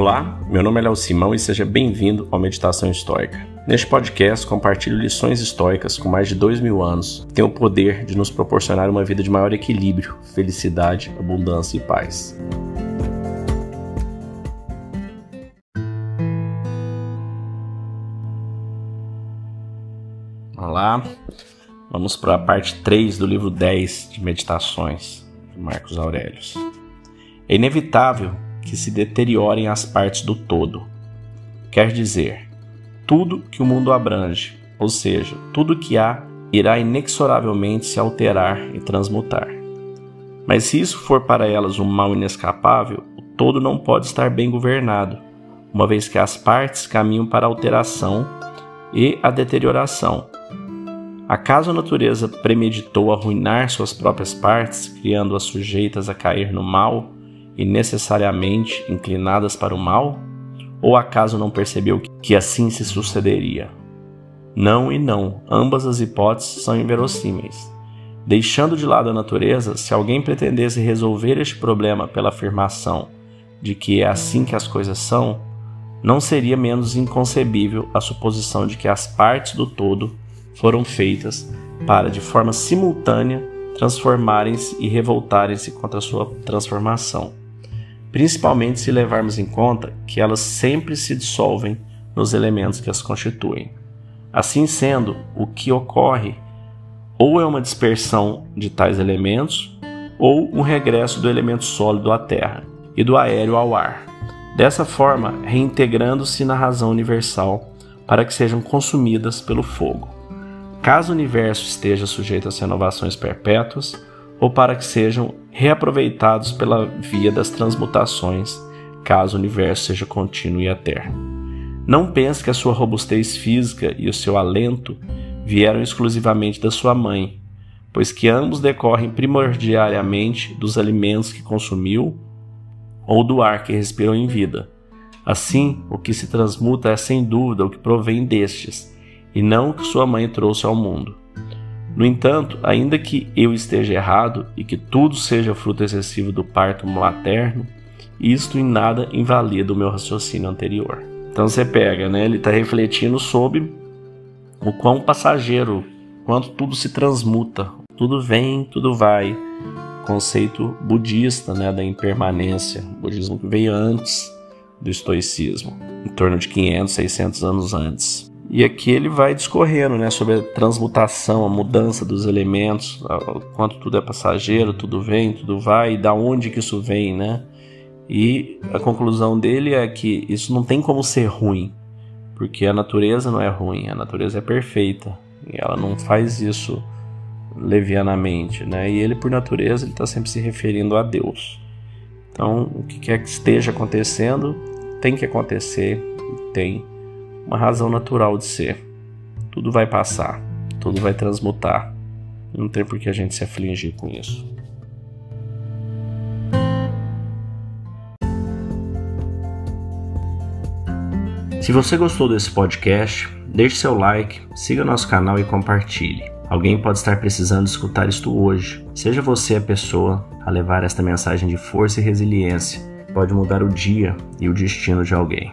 Olá, meu nome é Léo Simão e seja bem-vindo ao Meditação Histórica. Neste podcast, compartilho lições históricas com mais de dois mil anos que têm o poder de nos proporcionar uma vida de maior equilíbrio, felicidade, abundância e paz. Olá, vamos para a parte 3 do livro 10 de Meditações de Marcos Aurelius. É inevitável que se deteriorem as partes do todo. Quer dizer, tudo que o mundo abrange, ou seja, tudo que há, irá inexoravelmente se alterar e transmutar. Mas se isso for para elas um mal inescapável, o todo não pode estar bem governado, uma vez que as partes caminham para a alteração e a deterioração. Acaso a natureza premeditou arruinar suas próprias partes, criando-as sujeitas a cair no mal? E necessariamente inclinadas para o mal? Ou acaso não percebeu que assim se sucederia? Não e não, ambas as hipóteses são inverossímeis. Deixando de lado a natureza, se alguém pretendesse resolver este problema pela afirmação de que é assim que as coisas são, não seria menos inconcebível a suposição de que as partes do todo foram feitas para, de forma simultânea, transformarem-se e revoltarem-se contra sua transformação principalmente se levarmos em conta que elas sempre se dissolvem nos elementos que as constituem. Assim sendo, o que ocorre ou é uma dispersão de tais elementos ou um regresso do elemento sólido à terra e do aéreo ao ar. Dessa forma, reintegrando-se na razão universal para que sejam consumidas pelo fogo. Caso o universo esteja sujeito às renovações perpétuas, ou para que sejam reaproveitados pela via das transmutações, caso o universo seja contínuo e eterno. Não pense que a sua robustez física e o seu alento vieram exclusivamente da sua mãe, pois que ambos decorrem primordialmente dos alimentos que consumiu ou do ar que respirou em vida. Assim, o que se transmuta é sem dúvida o que provém destes, e não o que sua mãe trouxe ao mundo. No entanto, ainda que eu esteja errado e que tudo seja fruto excessivo do parto materno, isto em nada invalida o meu raciocínio anterior. Então você pega, né? Ele está refletindo sobre o quão passageiro, quanto tudo se transmuta, tudo vem, tudo vai. Conceito budista, né, da impermanência, o budismo que veio antes do estoicismo, em torno de 500, 600 anos antes. E aqui ele vai discorrendo né, sobre a transmutação, a mudança dos elementos, quanto tudo é passageiro, tudo vem, tudo vai, e da onde que isso vem, né? E a conclusão dele é que isso não tem como ser ruim, porque a natureza não é ruim, a natureza é perfeita, e ela não faz isso levianamente, né? E ele, por natureza, ele está sempre se referindo a Deus. Então, o que quer que esteja acontecendo, tem que acontecer, tem uma razão natural de ser. Tudo vai passar, tudo vai transmutar. Não tem por que a gente se afligir com isso. Se você gostou desse podcast, deixe seu like, siga nosso canal e compartilhe. Alguém pode estar precisando escutar isto hoje. Seja você a pessoa a levar esta mensagem de força e resiliência. Pode mudar o dia e o destino de alguém.